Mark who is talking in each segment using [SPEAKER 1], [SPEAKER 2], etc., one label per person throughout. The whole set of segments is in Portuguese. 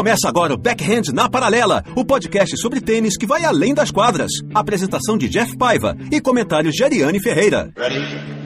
[SPEAKER 1] Começa agora o Backhand na Paralela, o podcast sobre tênis que vai além das quadras. Apresentação de Jeff Paiva e comentários de Ariane Ferreira. Ready?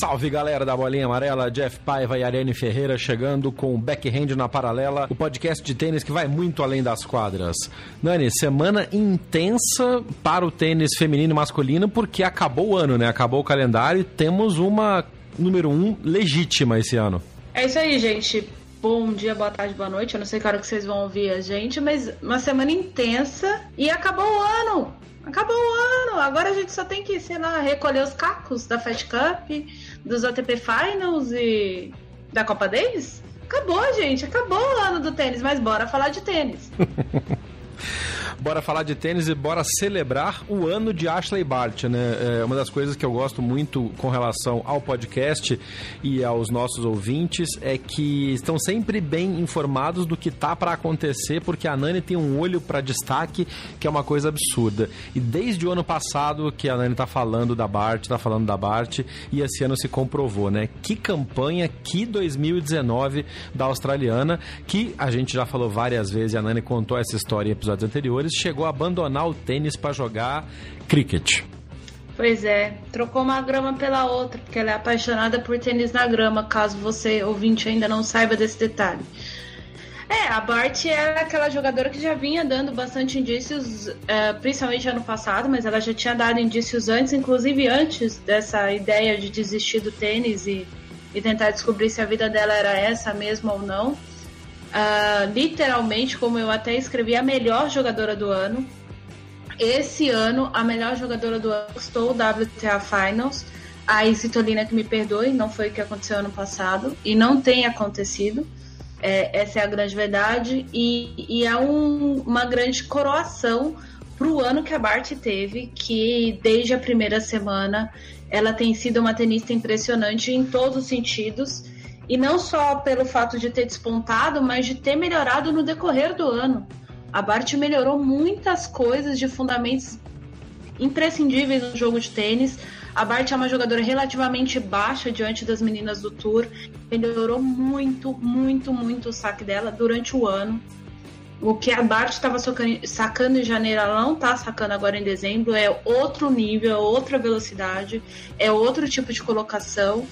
[SPEAKER 2] Salve galera da Bolinha Amarela, Jeff Paiva e Ariane Ferreira chegando com o Backhand na Paralela, o podcast de tênis que vai muito além das quadras. Nani, semana intensa para o tênis feminino e masculino porque acabou o ano, né? Acabou o calendário e temos uma número um legítima esse ano.
[SPEAKER 3] É isso aí, gente. Bom dia, boa tarde, boa noite. Eu não sei que hora que vocês vão ouvir a gente, mas uma semana intensa e acabou o ano. Acabou o ano. Agora a gente só tem que, sei lá, recolher os cacos da Fed Cup, dos ATP Finals e da Copa Davis. Acabou, gente. Acabou o ano do tênis, mas bora falar de tênis.
[SPEAKER 2] bora falar de tênis e bora celebrar o ano de Ashley Bart, né? É uma das coisas que eu gosto muito com relação ao podcast e aos nossos ouvintes é que estão sempre bem informados do que tá para acontecer, porque a Nani tem um olho para destaque que é uma coisa absurda. E desde o ano passado que a Nani tá falando da Bart, tá falando da Bart, e esse ano se comprovou, né? Que campanha, que 2019 da australiana, que a gente já falou várias vezes, e a Nani contou essa história em episódios anteriores, chegou a abandonar o tênis para jogar cricket.
[SPEAKER 3] Pois é, trocou uma grama pela outra, porque ela é apaixonada por tênis na grama, caso você, ouvinte, ainda não saiba desse detalhe. É, a Bart é aquela jogadora que já vinha dando bastante indícios, é, principalmente ano passado, mas ela já tinha dado indícios antes, inclusive antes dessa ideia de desistir do tênis e, e tentar descobrir se a vida dela era essa mesmo ou não uh, literalmente, como eu até escrevi, a melhor jogadora do ano. Esse ano, a melhor jogadora do ano estou o WTA Finals. A Isitolina que me perdoe, não foi o que aconteceu ano passado e não tem acontecido. É, essa é a grande verdade e, e é um, uma grande coroação para o ano que a Bart teve, que desde a primeira semana ela tem sido uma tenista impressionante em todos os sentidos e não só pelo fato de ter despontado, mas de ter melhorado no decorrer do ano. A Bart melhorou muitas coisas de fundamentos imprescindíveis no jogo de tênis. A Bart é uma jogadora relativamente baixa diante das meninas do Tour. Melhorou muito, muito, muito o saque dela durante o ano. O que a Bart estava sacando em janeiro, ela não está sacando agora em dezembro. É outro nível, é outra velocidade, é outro tipo de colocação.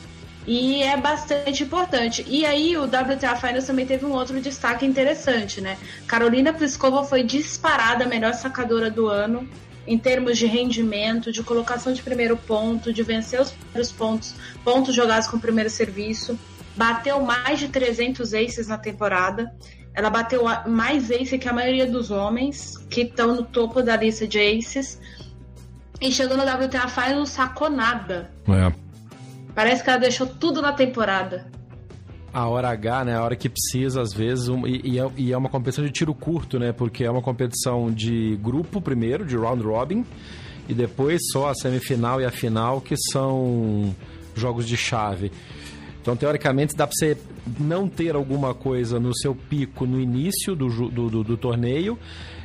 [SPEAKER 3] E é bastante importante. E aí o WTA Finals também teve um outro destaque interessante, né? Carolina Pliskova foi disparada a melhor sacadora do ano em termos de rendimento, de colocação de primeiro ponto, de vencer os primeiros pontos, pontos jogados com o primeiro serviço. Bateu mais de 300 aces na temporada. Ela bateu mais ace que a maioria dos homens que estão no topo da lista de aces. E chegou no WTA Finals sacou nada.
[SPEAKER 2] É.
[SPEAKER 3] Parece que ela deixou tudo na temporada.
[SPEAKER 2] A hora H, né? A hora que precisa, às vezes, um, e, é, e, é, uma competição de tiro curto, né? Porque é uma competição de grupo primeiro, de round robin, e depois só a semifinal e a final, que são jogos de chave. Então, teoricamente, dá para você não ter alguma coisa no seu pico no início do, do, do, do torneio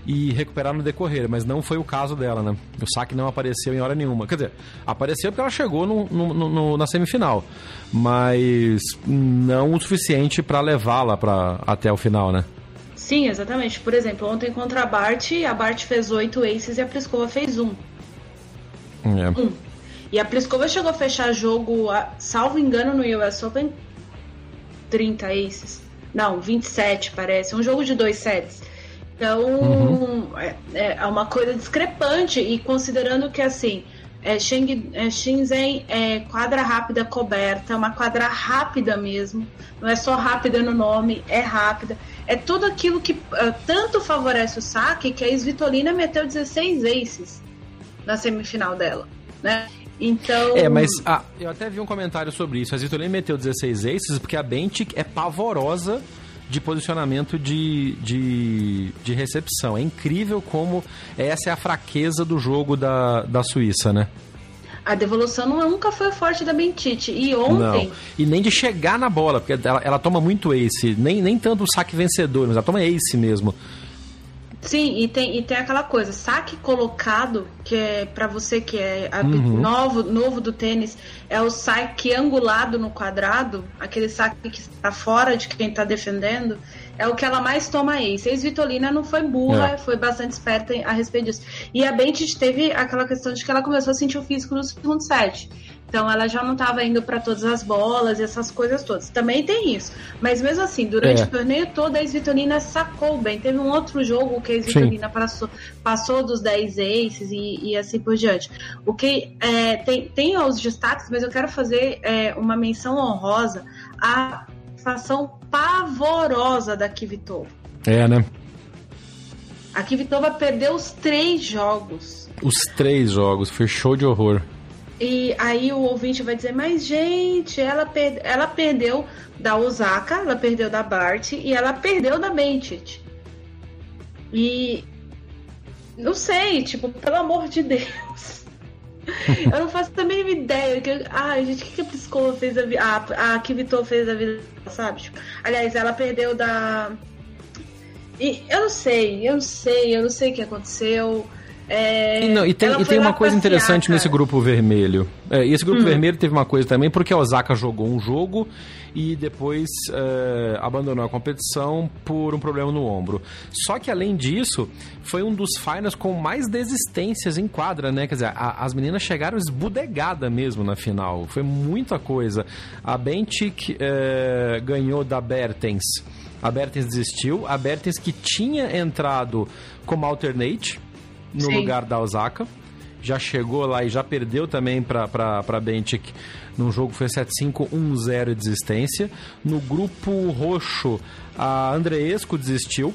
[SPEAKER 2] e recuperar no decorrer, mas não foi o caso dela, né? O saque não apareceu em hora nenhuma. Quer dizer, apareceu porque ela chegou no, no, no, na semifinal, mas não o suficiente para levá-la para até o final, né?
[SPEAKER 3] Sim, exatamente. Por exemplo, ontem contra a Bart, a Bart fez oito aces e a Pliskova fez um.
[SPEAKER 2] É.
[SPEAKER 3] Um. E a Pliskova chegou a fechar jogo, salvo engano, no US Open, 30 aces. Não, 27 parece. Um jogo de dois sets. Então, uhum. é, é uma coisa discrepante. E considerando que, assim, é, Sheng, é, Shenzhen é quadra rápida coberta, uma quadra rápida mesmo. Não é só rápida no nome, é rápida. É tudo aquilo que uh, tanto favorece o saque que a Svitolina meteu 16 aces na semifinal dela, né? Então.
[SPEAKER 2] É, mas ah, eu até vi um comentário sobre isso. A Svitolina meteu 16 aces porque a Bentic é pavorosa de posicionamento de, de, de recepção. É incrível como essa é a fraqueza do jogo da, da Suíça, né?
[SPEAKER 3] A devolução nunca foi forte da Bentite. E ontem.
[SPEAKER 2] Não. E nem de chegar na bola, porque ela, ela toma muito ace. Nem, nem tanto o saque vencedor, mas ela toma ace mesmo.
[SPEAKER 3] Sim, e tem, e tem aquela coisa, saque colocado, que é para você que é uhum. novo, novo do tênis, é o saque angulado no quadrado, aquele saque que está fora de quem está defendendo, é o que ela mais toma aí. Seis Vitolina não foi burra, é. foi bastante esperta a respeito disso. E a Bentit teve aquela questão de que ela começou a sentir o físico no segundo set. Então ela já não estava indo para todas as bolas e essas coisas todas. Também tem isso. Mas mesmo assim, durante é. o torneio todo, a Svitolina sacou bem. Teve um outro jogo que a Svitolina passou, passou dos 10 aces e, e assim por diante. O que é, tem, tem os destaques, mas eu quero fazer é, uma menção honrosa à situação pavorosa da Kivitova.
[SPEAKER 2] É, né?
[SPEAKER 3] A Kivitova perdeu os três jogos.
[SPEAKER 2] Os três jogos, foi show de horror.
[SPEAKER 3] E aí o ouvinte vai dizer, mas gente, ela, per ela perdeu da Osaka, ela perdeu da Bart e ela perdeu da Bentit. E não sei, tipo, pelo amor de Deus. eu não faço a mínima ideia. Que, ai, gente, o que, que a Piscova fez a vida. A, a Kivito fez a vida, sabe? Tipo, aliás, ela perdeu da. E eu não sei, eu não sei, eu não sei o que aconteceu. É,
[SPEAKER 2] e, não, e tem, e tem uma coisa interessante nesse grupo vermelho. É, esse grupo hum. vermelho teve uma coisa também, porque a Osaka jogou um jogo e depois é, abandonou a competição por um problema no ombro. Só que além disso, foi um dos finals com mais desistências em quadra, né? Quer dizer, a, as meninas chegaram esbudegada mesmo na final. Foi muita coisa. A Bentic é, ganhou da Bertens. A Bertens desistiu. A Bertens que tinha entrado como alternate no Sim. lugar da Osaka. Já chegou lá e já perdeu também para Bentic num jogo que foi 7-5, 1-0 de desistência. No grupo roxo, a Andreesco desistiu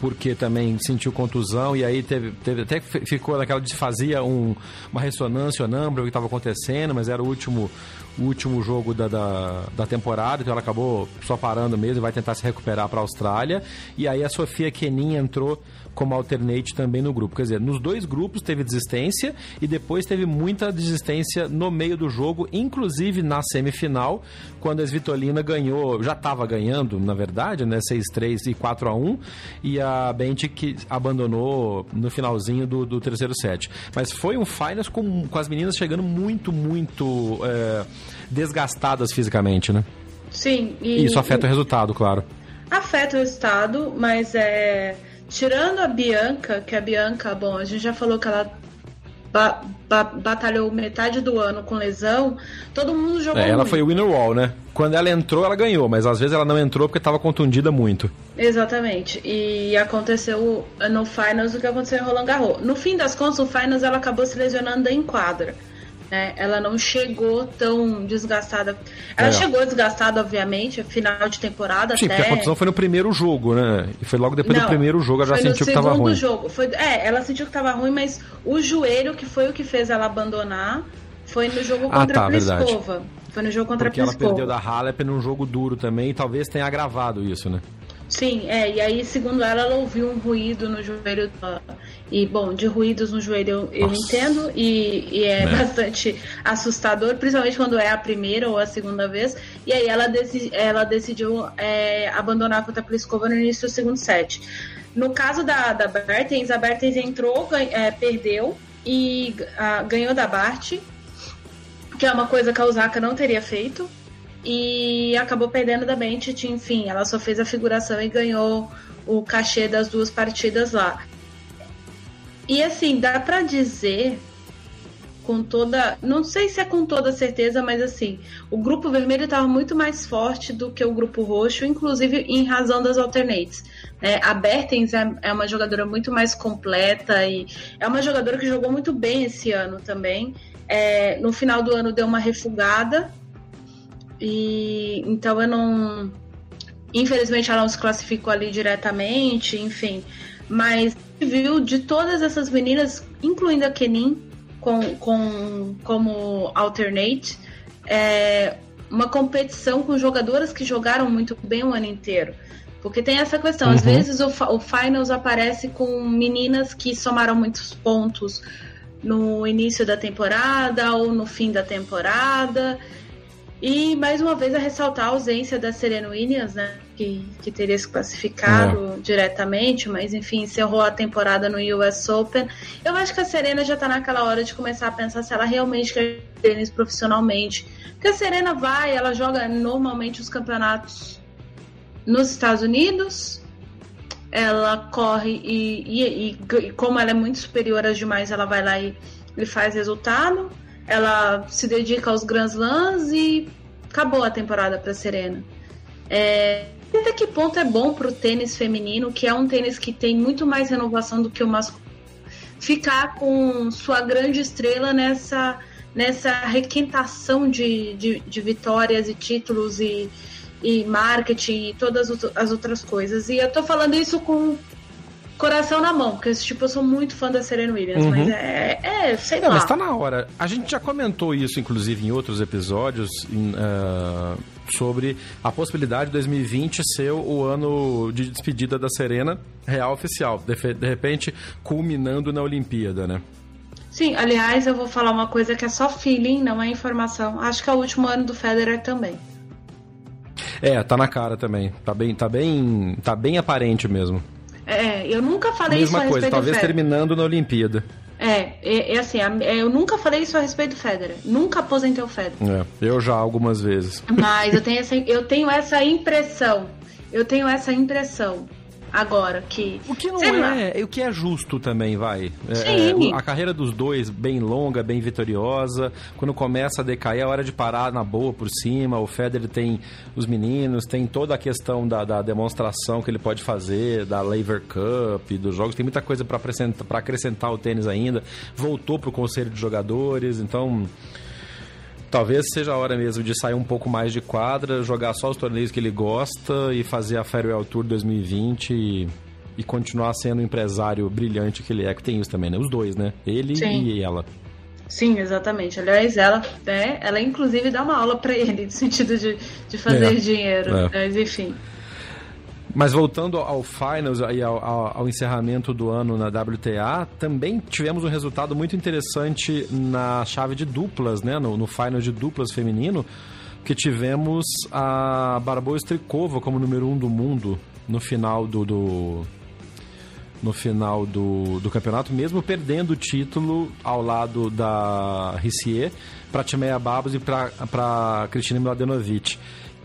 [SPEAKER 2] porque também sentiu contusão e aí teve, teve até ficou naquela de fazia um, uma ressonância ou o que estava acontecendo, mas era o último o último jogo da, da, da, temporada, então ela acabou só parando mesmo e vai tentar se recuperar para a Austrália. E aí a Sofia Kenin entrou como alternate também no grupo. Quer dizer, nos dois grupos teve desistência e depois teve muita desistência no meio do jogo, inclusive na semifinal, quando a Svitolina ganhou, já estava ganhando, na verdade, né, 6-3 e 4 e a Bente que abandonou no finalzinho do, do, terceiro set. Mas foi um finals com, com as meninas chegando muito, muito é, desgastadas fisicamente, né?
[SPEAKER 3] Sim.
[SPEAKER 2] E, Isso afeta e, o resultado, claro.
[SPEAKER 3] Afeta o resultado, mas é Tirando a Bianca, que a Bianca, bom, a gente já falou que ela ba ba batalhou metade do ano com lesão, todo mundo jogou.
[SPEAKER 2] É, ela
[SPEAKER 3] muito.
[SPEAKER 2] foi o winner wall, né? Quando ela entrou, ela ganhou, mas às vezes ela não entrou porque estava contundida muito.
[SPEAKER 3] Exatamente. E aconteceu no Finals o que aconteceu em Roland Garros. No fim das contas, o Finals ela acabou se lesionando em quadra. Né? Ela não chegou tão desgastada. Ela é. chegou desgastada, obviamente, final de temporada
[SPEAKER 2] Sim,
[SPEAKER 3] até.
[SPEAKER 2] porque a contusão foi no primeiro jogo, né? E foi logo depois não, do primeiro jogo, ela já sentiu que estava ruim.
[SPEAKER 3] Jogo. Foi, é, ela sentiu que estava ruim, mas o joelho, que foi o que fez ela abandonar, foi no jogo ah, contra ah, tá, a Pliskova. Verdade. Foi no jogo contra
[SPEAKER 2] porque
[SPEAKER 3] a Pliskova.
[SPEAKER 2] ela perdeu da Halep num jogo duro também, e talvez tenha agravado isso, né?
[SPEAKER 3] Sim, é, e aí, segundo ela, ela ouviu um ruído no joelho dela. E, bom, de ruídos no joelho eu, eu entendo, e, e é, é, bastante assustador, principalmente quando é a primeira ou a segunda vez. E aí ela, deci ela decidiu é, abandonar contra a Pliskova no início do segundo set. No caso da, da Bertens, a Bertens entrou, é, perdeu e a, ganhou da Bart, que é uma coisa que a Osaka não teria feito e acabou perdendo da Bentit, enfim, ela só fez a figuração e ganhou o cachê das duas partidas lá. E assim, dá para dizer com toda. Não sei se é com toda certeza, mas assim, o grupo vermelho estava muito mais forte do que o grupo roxo, inclusive em razão das alternates. É, a Bertens é, é uma jogadora muito mais completa e é uma jogadora que jogou muito bem esse ano também. É, no final do ano deu uma refugada e então eu não. Infelizmente ela não se classificou ali diretamente, enfim. Mas viu de todas essas meninas, incluindo a Kenin, com, com, como alternate, é, uma competição com jogadoras que jogaram muito bem o ano inteiro. Porque tem essa questão, uhum. às vezes o, o Finals aparece com meninas que somaram muitos pontos no início da temporada ou no fim da temporada. E mais uma vez a ressaltar a ausência da Serena Williams, né? Que, que teria se classificado é. diretamente, mas enfim, encerrou a temporada no US Open. Eu acho que a Serena já tá naquela hora de começar a pensar se ela realmente quer tênis profissionalmente. Porque a Serena vai, ela joga normalmente os campeonatos nos Estados Unidos, ela corre e, e, e, como ela é muito superior às demais, ela vai lá e, e faz resultado. Ela se dedica aos Grand Slams e acabou a temporada para Serena. É, até que ponto é bom para o tênis feminino, que é um tênis que tem muito mais renovação do que o masculino, ficar com sua grande estrela nessa, nessa requentação de, de, de vitórias e títulos e, e marketing e todas as outras coisas. E eu tô falando isso com coração na mão, porque tipo, eu sou muito fã da Serena Williams, uhum. mas é, é, sei Não, lá.
[SPEAKER 2] Mas tá na hora. A gente já comentou isso, inclusive, em outros episódios, em, uh, sobre a possibilidade de 2020 ser o ano de despedida da Serena real oficial, de, de repente culminando na Olimpíada, né?
[SPEAKER 3] Sim, aliás, eu vou falar uma coisa que é só feeling, não é informação. Acho que é o último ano do Federer também.
[SPEAKER 2] É, tá na cara também. Tá bem, tá bem, tá bem aparente mesmo.
[SPEAKER 3] É, eu nunca falei
[SPEAKER 2] Mesma
[SPEAKER 3] isso a
[SPEAKER 2] coisa, talvez terminando na Olimpíada.
[SPEAKER 3] É, é, é assim, é, eu nunca falei isso a respeito do Federer. Nunca aposentei o Federer.
[SPEAKER 2] É, eu já algumas vezes.
[SPEAKER 3] Mas eu tenho essa, eu tenho essa impressão. Eu tenho essa impressão agora que
[SPEAKER 2] o que não é, o que é justo também vai. É, Sim. É, a carreira dos dois bem longa bem vitoriosa. Quando começa a decair é hora de parar na boa por cima. O Federer tem os meninos tem toda a questão da, da demonstração que ele pode fazer da Lever Cup dos jogos. Tem muita coisa para acrescentar para acrescentar o tênis ainda. Voltou para o conselho de jogadores então Talvez seja a hora mesmo de sair um pouco mais de quadra, jogar só os torneios que ele gosta e fazer a Farewell Tour 2020 e, e continuar sendo o empresário brilhante que ele é, que tem isso também, né? Os dois, né? Ele Sim. e ela.
[SPEAKER 3] Sim, exatamente. Aliás, ela, né, ela inclusive dá uma aula para ele, no sentido de, de fazer é. dinheiro. É. Mas enfim.
[SPEAKER 2] Mas voltando ao finals e ao, ao, ao, encerramento do ano na WTA, também tivemos um resultado muito interessante na chave de duplas, né? No, no final de duplas feminino, que tivemos a Barbô Strikova como número um do mundo no final do, do no final do, do campeonato, mesmo perdendo o título ao lado da Rissier para Timeia Babos e para Cristina Mladenovic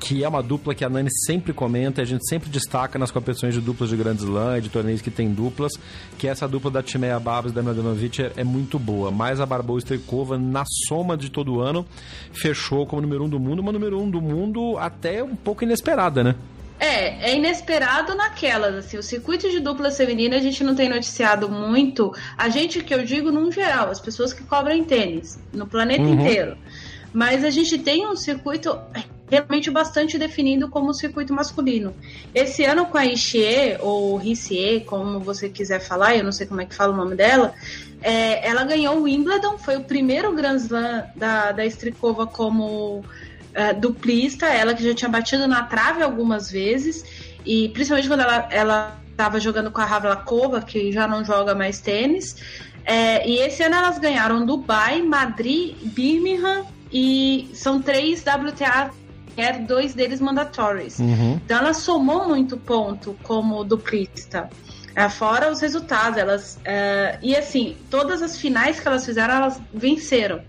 [SPEAKER 2] que é uma dupla que a Nani sempre comenta, a gente sempre destaca nas competições de duplas de Grand Slam, de torneios que tem duplas, que essa dupla da Timeia Babas e da Mladenovic é, é, muito boa. Mas a Barbou Strikova, na soma de todo ano, fechou como número um do mundo, uma número um do mundo até um pouco inesperada, né?
[SPEAKER 3] É, é inesperado naquelas, assim, o circuito de duplas feminina a gente não tem noticiado muito, a gente que eu digo num geral, as pessoas que cobrem tênis, no planeta uhum. inteiro. Mas a gente tem um circuito realmente bastante definido como circuito masculino. Esse ano com a Ishie, ou Rissie, como você quiser falar, eu não sei como é que fala o nome dela, é, ela ganhou o Wimbledon, foi o primeiro Grand Slam da, da Strikova como é, duplista, ela que já tinha batido na trave algumas vezes, e principalmente quando ela, ela estava jogando com a Ravlakova, que já não joga mais tênis. É, e esse ano elas ganharam Dubai, Madrid, Birmingham e são três WTA quer dois deles mandatórios. Uhum. Então ela somou muito ponto como duplista. É, fora os resultados, elas. Uh, e assim, todas as finais que elas fizeram, elas venceram.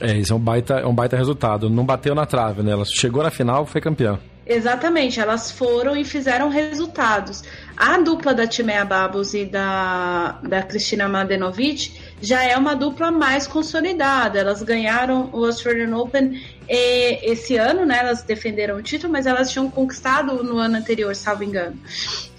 [SPEAKER 2] É, isso é um baita, é um baita resultado. Não bateu na trave, né? Ela chegou na final foi campeã.
[SPEAKER 3] Exatamente, elas foram e fizeram resultados. A dupla da Timea Babos e da, da Cristina Mladenovic já é uma dupla mais consolidada. Elas ganharam o Australian Open eh, esse ano, né? Elas defenderam o título, mas elas tinham conquistado no ano anterior, salvo engano.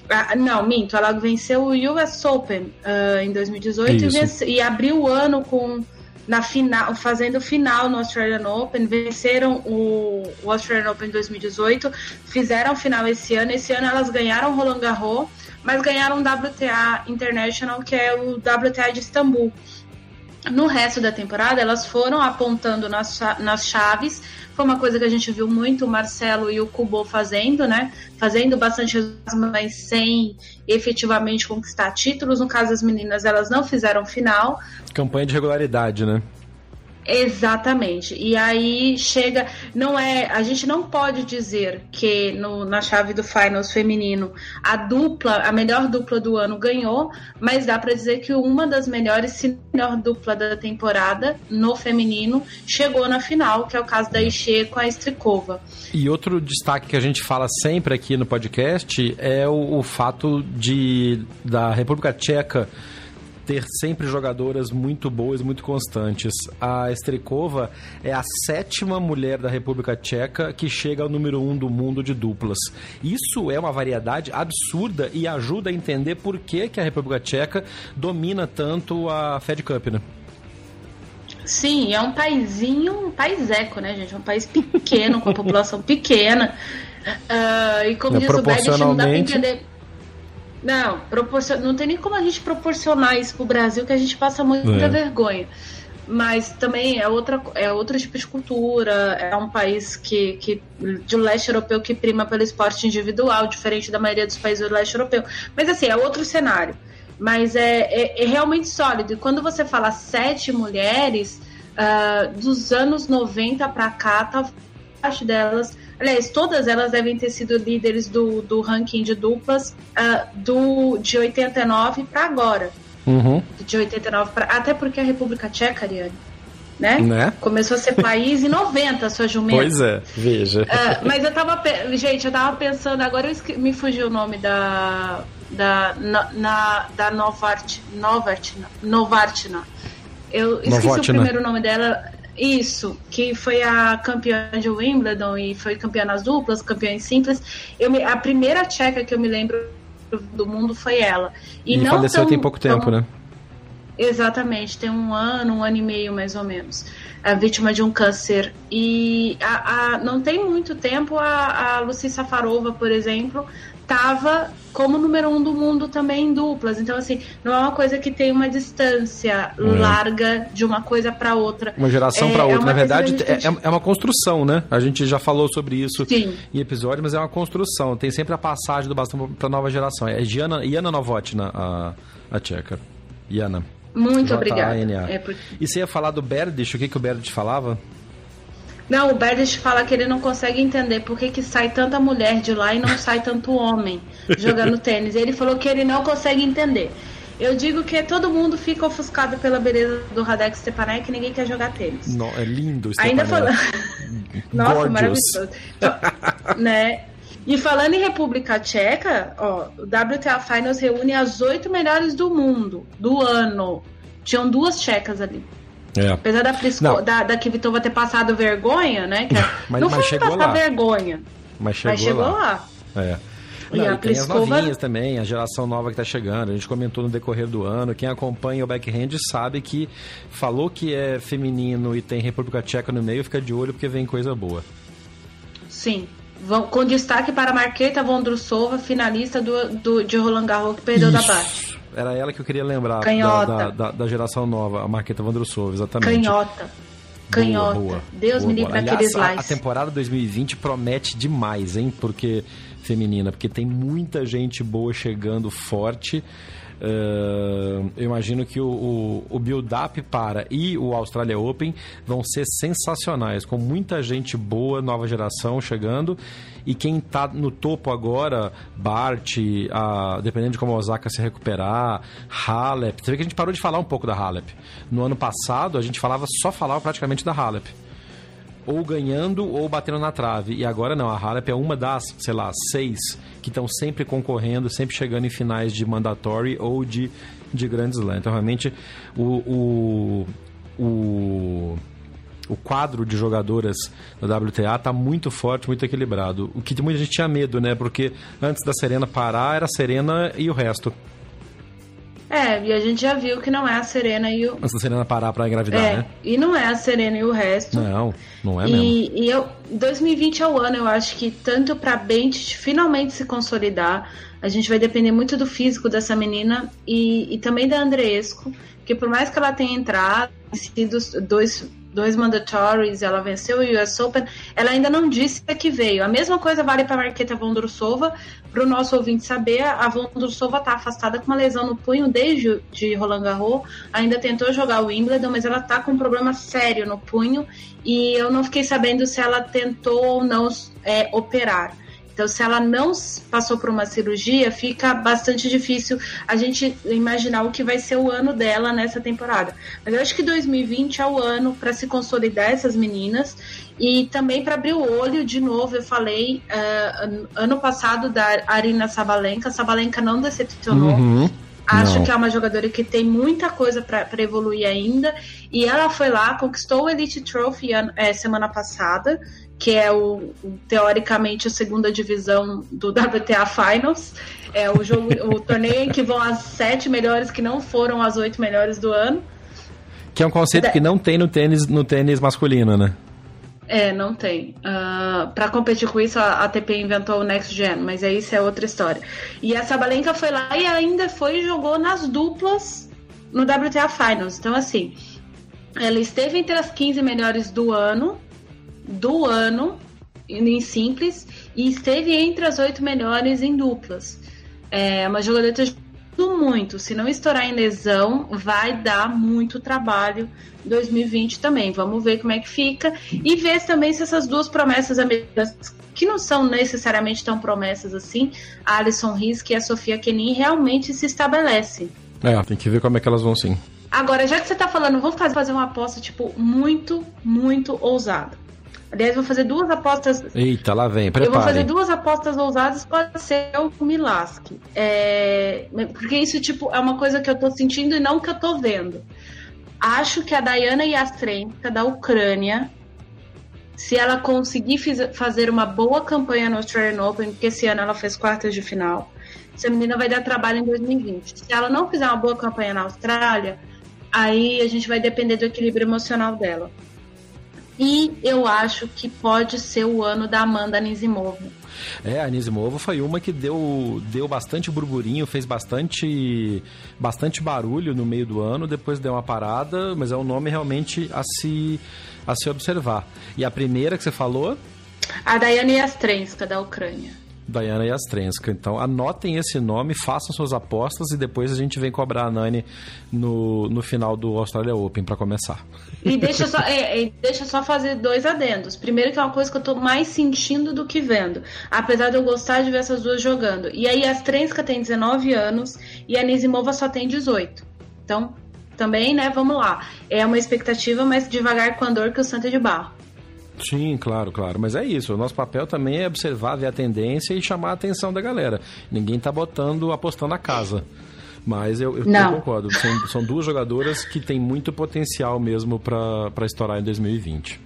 [SPEAKER 3] Ah, não, minto, ela venceu o US Open uh, em 2018 e, e abriu o ano com na final, fazendo final no Australian Open, venceram o, o Australian Open 2018, fizeram final esse ano. Esse ano elas ganharam Roland Garros, mas ganharam o WTA International, que é o WTA de Istambul. No resto da temporada, elas foram apontando nas, nas chaves. Foi uma coisa que a gente viu muito o Marcelo e o Kubo fazendo, né? Fazendo bastante mas sem efetivamente conquistar títulos. No caso das meninas, elas não fizeram final.
[SPEAKER 2] Campanha de regularidade, né?
[SPEAKER 3] Exatamente. E aí chega, não é, a gente não pode dizer que no, na chave do finals feminino a dupla, a melhor dupla do ano ganhou, mas dá para dizer que uma das melhores, se melhor dupla da temporada no feminino chegou na final, que é o caso da Ixê com a Strikova.
[SPEAKER 2] E outro destaque que a gente fala sempre aqui no podcast é o, o fato de da República Tcheca ter sempre jogadoras muito boas, muito constantes. A Strikova é a sétima mulher da República Tcheca que chega ao número um do mundo de duplas. Isso é uma variedade absurda e ajuda a entender por que, que a República Tcheca domina tanto a Fed Cup, né?
[SPEAKER 3] Sim, é um paizinho, um país eco, né, gente? É um país pequeno, com a população pequena. Uh, e como é, diz o Bad, não dá pra entender não, proporcion... não tem nem como a gente proporcionar isso pro Brasil, que a gente passa muita é. vergonha. Mas também é, outra, é outro tipo de cultura, é um país que, que de leste europeu que prima pelo esporte individual, diferente da maioria dos países do leste europeu. Mas assim, é outro cenário. Mas é, é, é realmente sólido. E quando você fala sete mulheres, uh, dos anos 90 para cá, tá parte delas Aliás, todas elas devem ter sido líderes do, do ranking de duplas uh, do, de 89 para agora.
[SPEAKER 2] Uhum.
[SPEAKER 3] De 89 para. Até porque a República Tcheca, Ariane, né?
[SPEAKER 2] né?
[SPEAKER 3] Começou a ser país em 90, sua jumenta.
[SPEAKER 2] Pois é, veja.
[SPEAKER 3] Uh, mas eu tava. Gente, eu tava pensando, agora eu me fugiu o nome da. Da, na, na da Novart, Novartina. Novartina. Eu esqueci o primeiro nome dela. Isso, que foi a campeã de Wimbledon e foi campeã nas duplas, campeã em simples. Eu me, a primeira tcheca que eu me lembro do mundo foi ela.
[SPEAKER 2] E, e não faleceu tão, tem pouco tempo, tão... né?
[SPEAKER 3] Exatamente, tem um ano, um ano e meio mais ou menos. A vítima de um câncer. E a, a, não tem muito tempo a, a Lucy Safarova, por exemplo, estava como número um do mundo também em duplas. Então, assim, não é uma coisa que tem uma distância é. larga de uma coisa para outra.
[SPEAKER 2] Uma geração é, para outra. É Na verdade, é, é, uma construção, né? A gente já falou sobre isso
[SPEAKER 3] Sim.
[SPEAKER 2] em episódio, mas é uma construção. Tem sempre a passagem do bastão para nova geração. É Jana, Jana Novotna, a, a tcheca. Jana.
[SPEAKER 3] Muito obrigada.
[SPEAKER 2] É por... E você ia falar do Berdych, o que, que o Berdych falava?
[SPEAKER 3] Não, o Berdych fala que ele não consegue entender por que, que sai tanta mulher de lá e não sai tanto homem jogando tênis. Ele falou que ele não consegue entender. Eu digo que todo mundo fica ofuscado pela beleza do Radek Stepanek que ninguém quer jogar tênis.
[SPEAKER 2] Não, é lindo
[SPEAKER 3] Stepanek. Ainda falando. Nossa, maravilhoso. né? E falando em República Tcheca, ó, o WTA Finals reúne as oito melhores do mundo, do ano. Tinham duas tchecas ali. É. Apesar da, Prisco, da, da Kvitova ter passado vergonha, né? Que
[SPEAKER 2] mas,
[SPEAKER 3] não
[SPEAKER 2] mas
[SPEAKER 3] foi
[SPEAKER 2] passar lá.
[SPEAKER 3] vergonha.
[SPEAKER 2] Mas chegou,
[SPEAKER 3] mas chegou lá.
[SPEAKER 2] lá. É. Não, e, e tem as novinhas também, a geração nova que está chegando. A gente comentou no decorrer do ano. Quem acompanha o backhand sabe que falou que é feminino e tem República Tcheca no meio, fica de olho porque vem coisa boa.
[SPEAKER 3] Sim. Com destaque para Marqueta Vondrusova, finalista do, do, de Roland Garros, que perdeu Isso. da base.
[SPEAKER 2] Era ela que eu queria lembrar.
[SPEAKER 3] Canhota.
[SPEAKER 2] Da, da, da geração nova, a Marqueta Vandrossov, exatamente.
[SPEAKER 3] Canhota. Canhota. Boa, boa. Deus boa, me livre naqueles
[SPEAKER 2] a, a temporada 2020 promete demais, hein? Porque feminina, porque tem muita gente boa chegando forte. Uh, eu imagino que o, o, o build-up para e o Australia Open vão ser sensacionais, com muita gente boa, nova geração chegando. E quem está no topo agora, Bart, a, dependendo de como a Osaka se recuperar, Halep. Você vê que a gente parou de falar um pouco da Halep. No ano passado, a gente falava só falava praticamente da Halep. Ou ganhando ou batendo na trave. E agora não, a Halep é uma das, sei lá, seis que estão sempre concorrendo, sempre chegando em finais de mandatory ou de, de Grand Slam. Então, realmente, o, o, o, o quadro de jogadoras da WTA está muito forte, muito equilibrado. O que muita gente tinha medo, né? Porque antes da Serena parar, era a Serena e o resto.
[SPEAKER 3] É, e a gente já viu que não é a Serena e o.
[SPEAKER 2] Antes da Serena parar pra engravidar,
[SPEAKER 3] é,
[SPEAKER 2] né?
[SPEAKER 3] E não é a Serena e o resto.
[SPEAKER 2] Não, não é
[SPEAKER 3] e,
[SPEAKER 2] mesmo.
[SPEAKER 3] E eu, 2020 é o ano, eu acho que tanto pra Bente finalmente se consolidar, a gente vai depender muito do físico dessa menina e, e também da Andreesco, que por mais que ela tenha entrado, sido dois dois mandatories, ela venceu o US Open, ela ainda não disse que veio. A mesma coisa vale para a Marqueta Vondrousova, para o nosso ouvinte saber, a Vondrousova está afastada com uma lesão no punho desde de Roland Garros, ainda tentou jogar o Wimbledon, mas ela está com um problema sério no punho e eu não fiquei sabendo se ela tentou ou não é, operar. Então, se ela não passou por uma cirurgia, fica bastante difícil a gente imaginar o que vai ser o ano dela nessa temporada. Mas eu acho que 2020 é o ano para se consolidar essas meninas e também para abrir o olho de novo. Eu falei uh, ano passado da Arina Sabalenka. Sabalenka não decepcionou.
[SPEAKER 2] Uhum.
[SPEAKER 3] Acho
[SPEAKER 2] Não.
[SPEAKER 3] que é uma jogadora que tem muita coisa para evoluir ainda. E ela foi lá, conquistou o Elite Trophy é, semana passada, que é o, teoricamente a segunda divisão do WTA Finals. É o jogo, o torneio em que vão as sete melhores que não foram as oito melhores do ano.
[SPEAKER 2] Que é um conceito que não tem no tênis, no tênis masculino, né?
[SPEAKER 3] É, não tem. Uh, para competir com isso, a ATP inventou o Next Gen, mas aí isso é outra história. E a Sabalenka foi lá e ainda foi e jogou nas duplas no WTA Finals. Então, assim, ela esteve entre as 15 melhores do ano, do ano, em simples, e esteve entre as oito melhores em duplas. É uma jogadora muito. Se não estourar em lesão, vai dar muito trabalho 2020 também. Vamos ver como é que fica e ver também se essas duas promessas americanas, que não são necessariamente tão promessas assim, a Alison Risk e a Sofia Kenin, realmente se estabelecem.
[SPEAKER 2] É, tem que ver como é que elas vão sim.
[SPEAKER 3] Agora, já que você tá falando, vamos fazer uma aposta, tipo, muito, muito ousada. Aliás, vou fazer duas apostas.
[SPEAKER 2] Eita, lá vem, prepare.
[SPEAKER 3] Eu vou fazer duas apostas ousadas, pode ser o Milasque. É... Porque isso, tipo, é uma coisa que eu tô sentindo e não que eu tô vendo. Acho que a Dayana Yastrenka, da Ucrânia, se ela conseguir fazer uma boa campanha no Australian Open, porque esse ano ela fez quartas de final, essa menina vai dar trabalho em 2020. Se ela não fizer uma boa campanha na Austrália, aí a gente vai depender do equilíbrio emocional dela. E eu acho que pode ser o ano da Amanda Anisimova.
[SPEAKER 2] É, a Anisimova foi uma que deu, deu bastante burburinho, fez bastante, bastante barulho no meio do ano, depois deu uma parada, mas é um nome realmente a se, a se observar. E a primeira que você falou?
[SPEAKER 3] A Dayana Yastrenska, da Ucrânia.
[SPEAKER 2] Diana Yastrenska. Então anotem esse nome, façam suas apostas e depois a gente vem cobrar a Nani no, no final do Australia Open para começar.
[SPEAKER 3] E deixa só, é, é, deixa só fazer dois adendos. Primeiro que é uma coisa que eu tô mais sentindo do que vendo. Apesar de eu gostar de ver essas duas jogando. E aí a Yastrenska tem 19 anos e a Nisimova só tem 18. Então, também, né, vamos lá. É uma expectativa, mas devagar com a dor que o Santa de Barro.
[SPEAKER 2] Sim, claro, claro. Mas é isso. O nosso papel também é observar, ver a tendência e chamar a atenção da galera. Ninguém tá botando, apostando a casa. Mas eu, eu, eu concordo. São, são, duas jogadoras que têm muito potencial mesmo para estourar em 2020.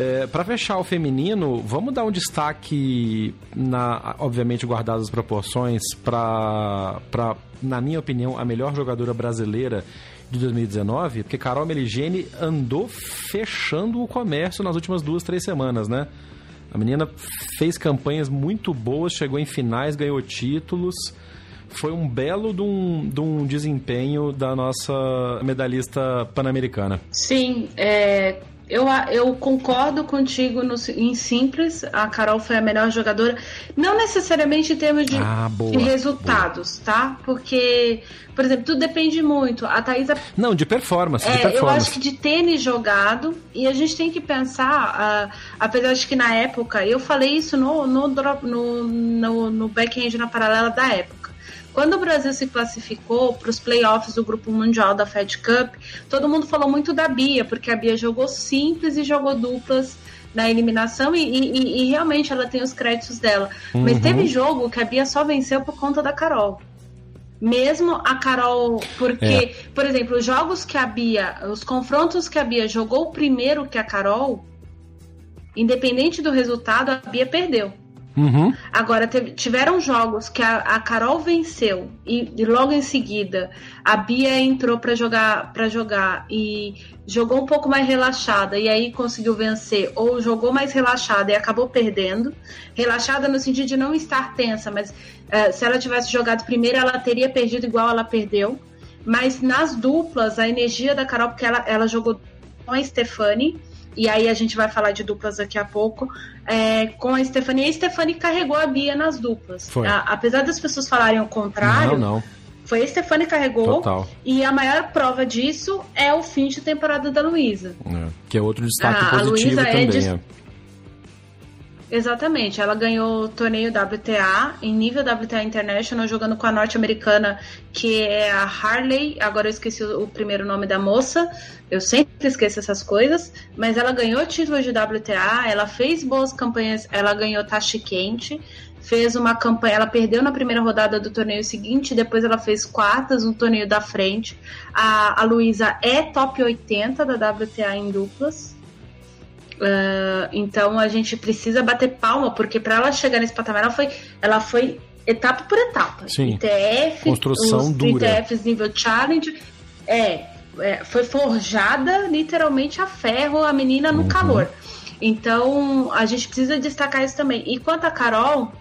[SPEAKER 2] É, para fechar o feminino, vamos dar um destaque, na, obviamente guardadas as proporções, para, na minha opinião, a melhor jogadora brasileira de 2019, porque Carol Meligeni andou fechando o comércio nas últimas duas, três semanas, né? A menina fez campanhas muito boas, chegou em finais, ganhou títulos. Foi um belo de um, de um desempenho da nossa medalhista pan-americana.
[SPEAKER 3] Sim, é, eu, eu concordo contigo no, em simples. A Carol foi a melhor jogadora. Não necessariamente em termos de,
[SPEAKER 2] ah, boa,
[SPEAKER 3] de resultados, boa. tá? Porque, por exemplo, tudo depende muito. A Thaisa.
[SPEAKER 2] Não, de performance.
[SPEAKER 3] É,
[SPEAKER 2] de performance.
[SPEAKER 3] eu acho que de tênis jogado. E a gente tem que pensar, uh, apesar de que na época, eu falei isso no, no, no, no, no backhand na paralela da época. Quando o Brasil se classificou para os playoffs do Grupo Mundial da Fed Cup, todo mundo falou muito da Bia, porque a Bia jogou simples e jogou duplas na eliminação e, e, e realmente ela tem os créditos dela. Uhum. Mas teve jogo que a Bia só venceu por conta da Carol. Mesmo a Carol, porque, é. por exemplo, os jogos que a Bia, os confrontos que a Bia jogou primeiro que a Carol, independente do resultado, a Bia perdeu. Uhum. Agora, teve, tiveram jogos que a, a Carol venceu e, e, logo em seguida a Bia entrou para jogar para jogar e jogou um pouco mais relaxada e aí conseguiu vencer, ou jogou mais relaxada e acabou perdendo. Relaxada no sentido de não estar tensa, mas uh, se ela tivesse jogado primeiro, ela teria perdido igual ela perdeu. Mas nas duplas, a energia da Carol, porque ela, ela jogou com a Stefani e aí a gente vai falar de duplas daqui a pouco, é, com a Stephanie. E a Stephanie carregou a Bia nas duplas. A, apesar das pessoas falarem o contrário,
[SPEAKER 2] não, não.
[SPEAKER 3] foi a Stephanie que carregou.
[SPEAKER 2] Total.
[SPEAKER 3] E a maior prova disso é o fim de temporada da Luísa.
[SPEAKER 2] É, que é outro destaque a, positivo a também. É de... é.
[SPEAKER 3] Exatamente, ela ganhou o torneio WTA em nível WTA International, jogando com a norte-americana que é a Harley. Agora eu esqueci o, primeiro nome da moça, eu sempre esqueço essas coisas, mas ela ganhou título de WTA, ela fez boas campanhas, ela ganhou Tashkent, fez uma campanha, ela perdeu na primeira rodada do torneio seguinte, depois ela fez quartas no torneio da frente. A, a Luísa é top 80 da WTA em duplas. Uh, então a gente precisa bater palma, porque para ela chegar nesse patamar, ela foi, ela foi etapa por etapa.
[SPEAKER 2] Sim.
[SPEAKER 3] ITF,
[SPEAKER 2] Construção os dura.
[SPEAKER 3] ITFs nível challenge. É, é, foi forjada literalmente a ferro, a menina no uhum. calor. Então a gente precisa destacar isso também. E quanto a Carol,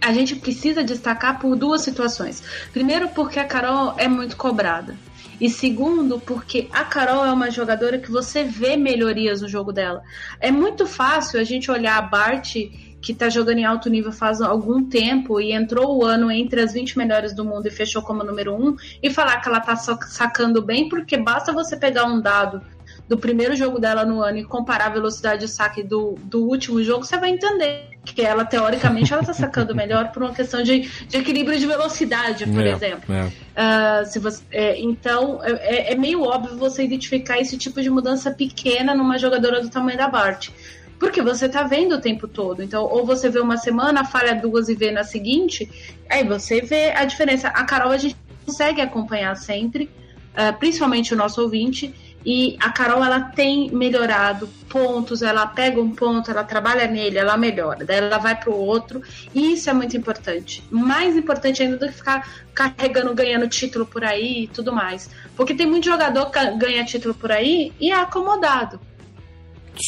[SPEAKER 3] a gente precisa destacar por duas situações. Primeiro, porque a Carol é muito cobrada. E segundo, porque a Carol é uma jogadora que você vê melhorias no jogo dela. É muito fácil a gente olhar a Bart, que está jogando em alto nível faz algum tempo e entrou o ano entre as 20 melhores do mundo e fechou como número 1, e falar que ela está sacando bem, porque basta você pegar um dado do primeiro jogo dela no ano e comparar a velocidade de saque do, do último jogo, você vai entender que ela, teoricamente, ela tá sacando melhor por uma questão de, de equilíbrio de velocidade, por é, exemplo. É. Uh, se você, é, então, é, é, é, meio óbvio você identificar esse tipo de mudança pequena numa jogadora do tamanho da Bart. Porque você tá vendo o tempo todo. Então, ou você vê uma semana, falha duas e vê na seguinte, aí você vê a diferença. A Carol a gente consegue acompanhar sempre, uh, principalmente o nosso ouvinte, e a Carol, ela tem melhorado pontos, ela pega um ponto, ela trabalha nele, ela melhora, daí ela vai para o outro, e isso é muito importante. Mais importante ainda do que ficar carregando, ganhando título por aí e tudo mais. Porque tem muito jogador que ganha título por aí e é acomodado.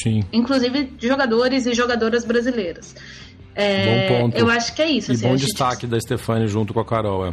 [SPEAKER 2] Sim.
[SPEAKER 3] Inclusive jogadores e jogadoras brasileiras.
[SPEAKER 2] É, bom ponto.
[SPEAKER 3] Eu acho que é isso.
[SPEAKER 2] E assim, bom destaque gente... da Stefani junto com a Carol, é.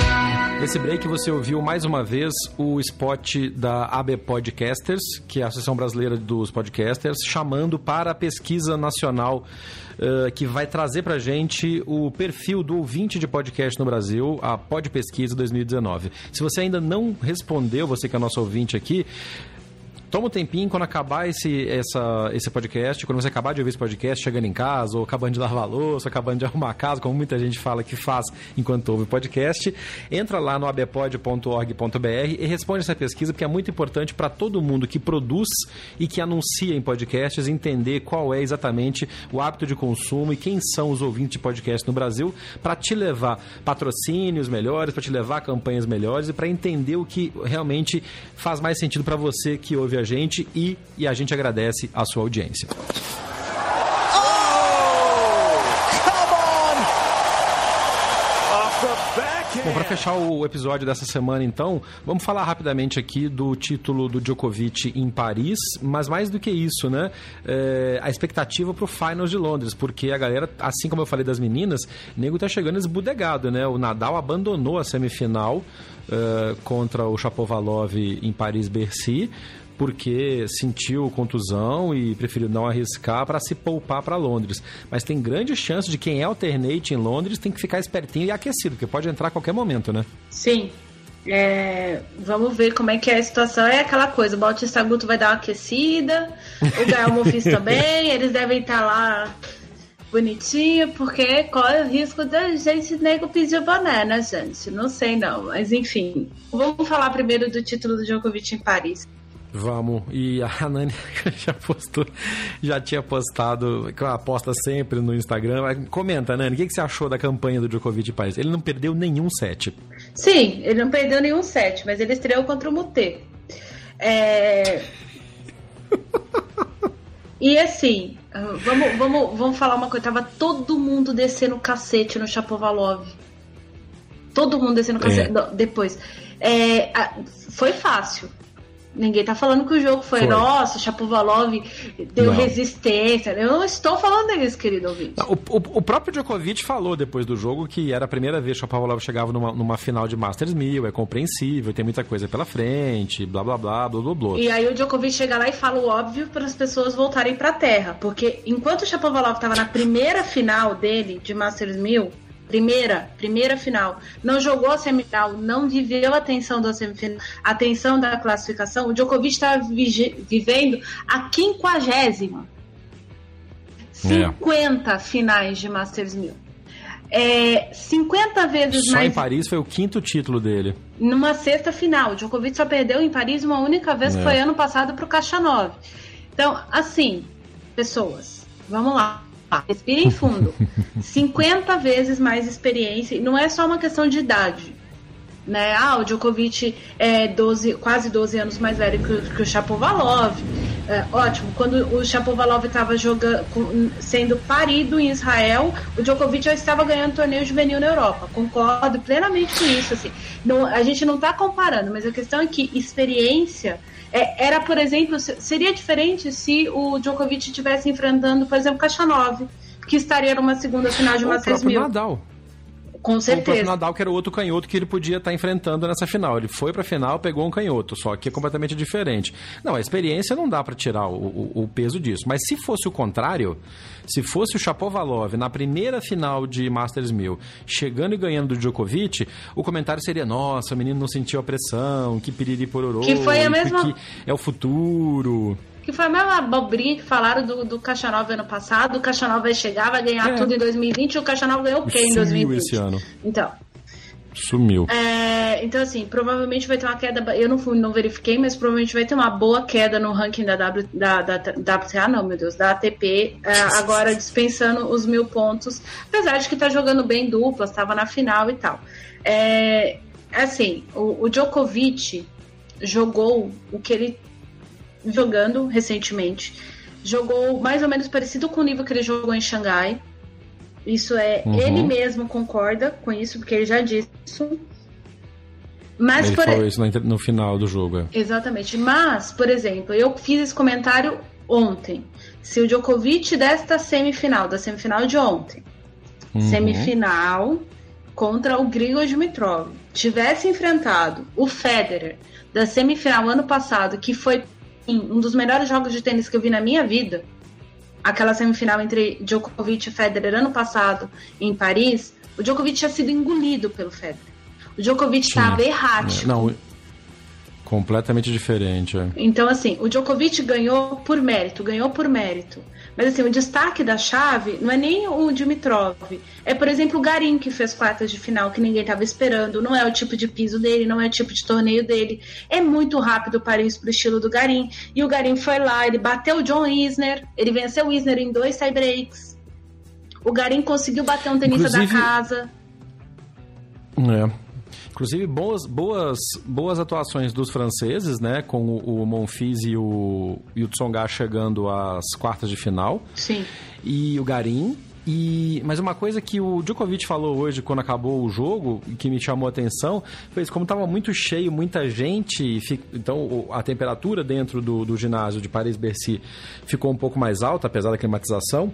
[SPEAKER 2] Nesse break você ouviu mais uma vez o spot da AB Podcasters, que é a Associação Brasileira dos Podcasters, chamando para a pesquisa nacional uh, que vai trazer para gente o perfil do ouvinte de podcast no Brasil, a Pod Pesquisa 2019. Se você ainda não respondeu, você que é nosso ouvinte aqui, Toma um tempinho quando acabar esse, essa, esse podcast, quando você acabar de ouvir esse podcast, chegando em casa, ou acabando de lavar louça, acabando de arrumar a casa, como muita gente fala que faz enquanto ouve o podcast, entra lá no abpod.org.br e responde essa pesquisa, porque é muito importante para todo mundo que produz e que anuncia em podcasts entender qual é exatamente o hábito de consumo e quem são os ouvintes de podcast no Brasil, para te levar patrocínios melhores, para te levar campanhas melhores e para entender o que realmente faz mais sentido para você que ouve a a gente e, e a gente agradece a sua audiência. Bom, para fechar o episódio dessa semana, então, vamos falar rapidamente aqui do título do Djokovic em Paris, mas mais do que isso, né? É, a expectativa para o Finals de Londres, porque a galera, assim como eu falei das meninas, o nego tá chegando esbudegado, né? O Nadal abandonou a semifinal. Uh, contra o Chapovalov em Paris-Bercy porque sentiu contusão e preferiu não arriscar para se poupar para Londres. Mas tem grande chance de quem é alternate em Londres tem que ficar espertinho e aquecido, porque pode entrar a qualquer momento, né?
[SPEAKER 3] Sim. É, vamos ver como é que é a situação. É aquela coisa, o Bautista Guto vai dar uma aquecida, o Gael Monfils também, eles devem estar lá bonitinho, porque corre o risco da gente nego pedir boné, né, gente? Não sei não, mas enfim. Vamos falar primeiro do título do Djokovic em Paris.
[SPEAKER 2] Vamos. E a Nani já postou, já tinha postado, aposta sempre no Instagram. Comenta, Nani, o que, que você achou da campanha do Djokovic Paris? Ele não perdeu nenhum set.
[SPEAKER 3] Sim, ele não perdeu nenhum set, mas ele estreou contra o Mutê. É... e assim, vamos, vamos, vamos falar uma coisa. Tava todo mundo descendo o cacete no Chapovalov. Todo mundo descendo o cacete. É. Depois. É, foi fácil Ninguém tá falando que o jogo foi, foi. nossa, Chapovalov deu não. resistência. Eu não estou falando isso, querido ouvinte.
[SPEAKER 2] Não, o, o, o, próprio Djokovic falou depois do jogo que era a primeira vez que o Chapovalov chegava numa, numa final de Masters 1000, é compreensível, tem muita coisa pela frente, blá blá blá, blá blá blá.
[SPEAKER 3] E aí o Djokovic chega lá e fala o óbvio para as pessoas voltarem para a terra, porque enquanto o Chapovalov estava na primeira final dele de Masters 1000, primeira, primeira final, não jogou a semifinal, não viveu a atenção da semifinal, a atenção da classificação, o Djokovic está vivendo a quinquagésima. 50 é. finais de Masters 1000. É, 50 vezes
[SPEAKER 2] só
[SPEAKER 3] mais.
[SPEAKER 2] Só em Paris foi o quinto título dele.
[SPEAKER 3] Numa sexta final. O Djokovic só perdeu em Paris uma única vez, é. que foi ano passado para o Caixa 9. Então, assim, pessoas, vamos lá respirem fundo. 50 vezes mais experiência. E não é só uma questão de idade. Né? Ah, o Djokovic é 12, quase 12 anos mais velho que, que o Chapovalov. É, ótimo, quando o Chapovalov estava jogando, sendo parido em Israel, o Djokovic já estava ganhando torneio juvenil na Europa. Concordo plenamente com isso. Assim. Não, a gente não está comparando, mas a questão é que experiência é, era, por exemplo, seria diferente se o Djokovic estivesse enfrentando, por exemplo, Kachanov, que estaria numa segunda final de uma 6 mil.
[SPEAKER 2] Nadal.
[SPEAKER 3] Com certeza.
[SPEAKER 2] O Nadal, que era o outro canhoto que ele podia estar enfrentando nessa final. Ele foi para a final, pegou um canhoto, só que é completamente diferente. Não, a experiência não dá para tirar o, o, o, peso disso. Mas se fosse o contrário, se fosse o Chapovalov na primeira final de Masters 1000, chegando e ganhando do Djokovic, o comentário seria: nossa, o menino não sentiu a pressão, que piriri pororô.
[SPEAKER 3] Que foi a mesma.
[SPEAKER 2] é o futuro.
[SPEAKER 3] Que foi a mesma abobrinha que falaram do, do Cachanova ano passado. O Cachanova vai chegar, vai ganhar é. tudo em 2020 e o Cachanova ganhou o quê em 2020?
[SPEAKER 2] esse ano.
[SPEAKER 3] Então.
[SPEAKER 2] Sumiu.
[SPEAKER 3] É, então, assim, provavelmente vai ter uma queda. Eu não, fui, não verifiquei, mas provavelmente vai ter uma boa queda no ranking da, w, da, da, da WTA, não, meu Deus, da ATP, é, agora dispensando os mil pontos. Apesar de que tá jogando bem duplas, estava na final e tal. É, assim, o, o Djokovic jogou o que ele jogando recentemente. Jogou mais ou menos parecido com o nível que ele jogou em Xangai. Isso é, uhum. ele mesmo concorda com isso, porque ele já disse isso.
[SPEAKER 2] Mas ele por... falou isso no final do jogo. É.
[SPEAKER 3] Exatamente. Mas, por exemplo, eu fiz esse comentário ontem. Se o Djokovic desta semifinal, da semifinal de ontem, uhum. semifinal contra o Grigor Dimitrov, tivesse enfrentado o Federer da semifinal ano passado, que foi um dos melhores jogos de tênis que eu vi na minha vida, aquela semifinal entre Djokovic e Federer ano passado em Paris, o Djokovic tinha sido engolido pelo Federer. O Djokovic estava errático.
[SPEAKER 2] Não, completamente diferente. É.
[SPEAKER 3] Então, assim, o Djokovic ganhou por mérito, ganhou por mérito. Mas assim, o destaque da chave não é nem o Dimitrov. É, por exemplo, o Garim, que fez quartas de final, que ninguém estava esperando. Não é o tipo de piso dele, não é o tipo de torneio dele. É muito rápido o Paris pro estilo do Garim. E o Garim foi lá, ele bateu o John Isner, ele venceu o Isner em dois tiebreaks. O Garim conseguiu bater um tenista Inclusive... da casa.
[SPEAKER 2] É. Inclusive, boas, boas, boas atuações dos franceses, né? Com o, o Monfils e o, e o Tsonga chegando às quartas de final.
[SPEAKER 3] Sim.
[SPEAKER 2] E o Garim E, mas uma coisa que o Djokovic falou hoje quando acabou o jogo, que me chamou a atenção, foi como estava muito cheio, muita gente, então a temperatura dentro do, do ginásio de Paris-Bercy ficou um pouco mais alta, apesar da climatização.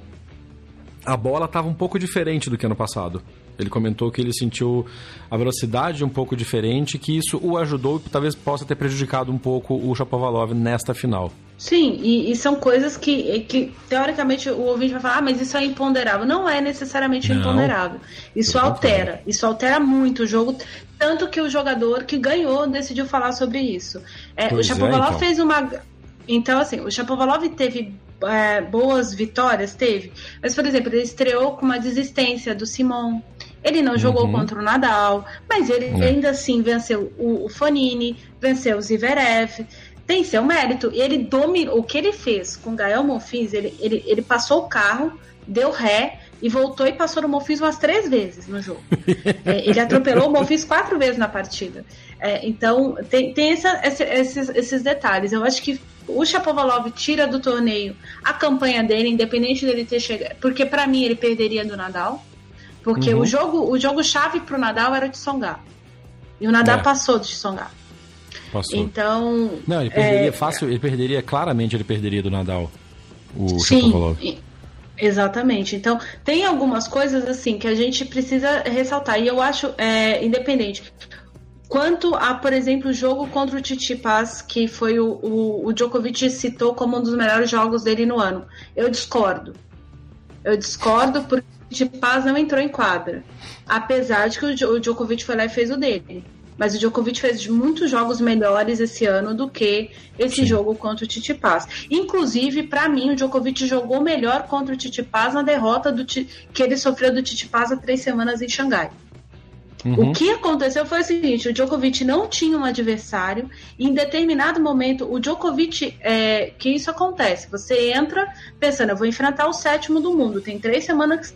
[SPEAKER 2] A bola estava um pouco diferente do que ano passado. Ele comentou que ele sentiu a velocidade um pouco diferente, que isso o ajudou e talvez possa ter prejudicado um pouco o Shapovalov nesta final.
[SPEAKER 3] Sim, e, e, são coisas que, que, teoricamente, o ouvinte vai falar, ah, mas isso é imponderável. Não é necessariamente Não, imponderável. Isso altera. Isso altera muito o jogo. Tanto que o jogador que ganhou decidiu falar sobre isso. É, o Chapovalov é, então. fez uma. Então, assim, o Chapovalov teve é, boas vitórias, teve. Mas, por exemplo, ele estreou com uma desistência do Simon. Ele não jogou uhum. contra o Nadal, mas ele é. ainda assim venceu o, o Fonini, venceu o Zverev tem seu mérito. Ele dominou. O que ele fez com o Gael Monfils, ele, ele, ele passou o carro, deu ré e voltou e passou no Monfils umas três vezes no jogo. é, ele atropelou o Monfils quatro vezes na partida. É, então, tem, tem essa, esses, esses detalhes. Eu acho que o Chapovalov tira do torneio a campanha dele, independente dele ter chegado. Porque para mim ele perderia do Nadal. Porque uhum. o jogo o jogo chave pro Nadal era de Songar. E o Nadal é. passou de Songar.
[SPEAKER 2] Passou.
[SPEAKER 3] Então.
[SPEAKER 2] Não, ele perderia é... fácil, ele perderia, claramente ele perderia do Nadal. O Sim,
[SPEAKER 3] Exatamente. Então, tem algumas coisas assim que a gente precisa ressaltar. E eu acho, é, independente. Quanto a, por exemplo, o jogo contra o Tsitsipas, que foi o, o, o Djokovic citou como um dos melhores jogos dele no ano, eu discordo. Eu discordo porque Tsitsipas não entrou em quadra. Apesar de que o Djokovic foi lá e fez o dele. Mas o Djokovic fez muitos jogos melhores esse ano do que esse Sim. jogo contra o Titipaz. Inclusive, para mim, o Djokovic jogou melhor contra o Titipaz na derrota do que ele sofreu do Titipaz há três semanas em Xangai. Uhum. O que aconteceu foi o seguinte: o Djokovic não tinha um adversário, e em determinado momento, o Djokovic, é, que isso acontece, você entra pensando, eu vou enfrentar o sétimo do mundo, tem três semanas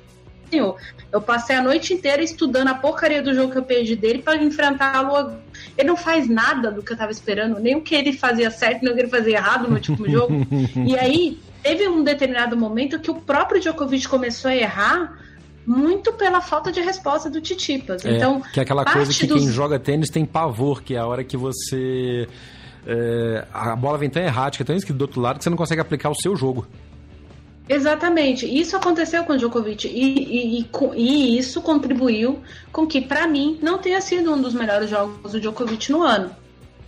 [SPEAKER 3] senhor. Eu passei a noite inteira estudando a porcaria do jogo que eu perdi dele para enfrentá-lo. Ele não faz nada do que eu tava esperando, nem o que ele fazia certo, nem o que ele fazia errado no último jogo. e aí, teve um determinado momento que o próprio Djokovic começou a errar muito pela falta de resposta do Titipas. É, então,
[SPEAKER 2] que é aquela coisa que dos... quem joga tênis tem pavor, que é a hora que você é, a bola vem tão errática, tão que do outro lado que você não consegue aplicar o seu jogo.
[SPEAKER 3] Exatamente. Isso aconteceu com o Djokovic e, e, e, isso contribuiu com que, para mim, não tenha sido um dos melhores jogos do Djokovic no ano.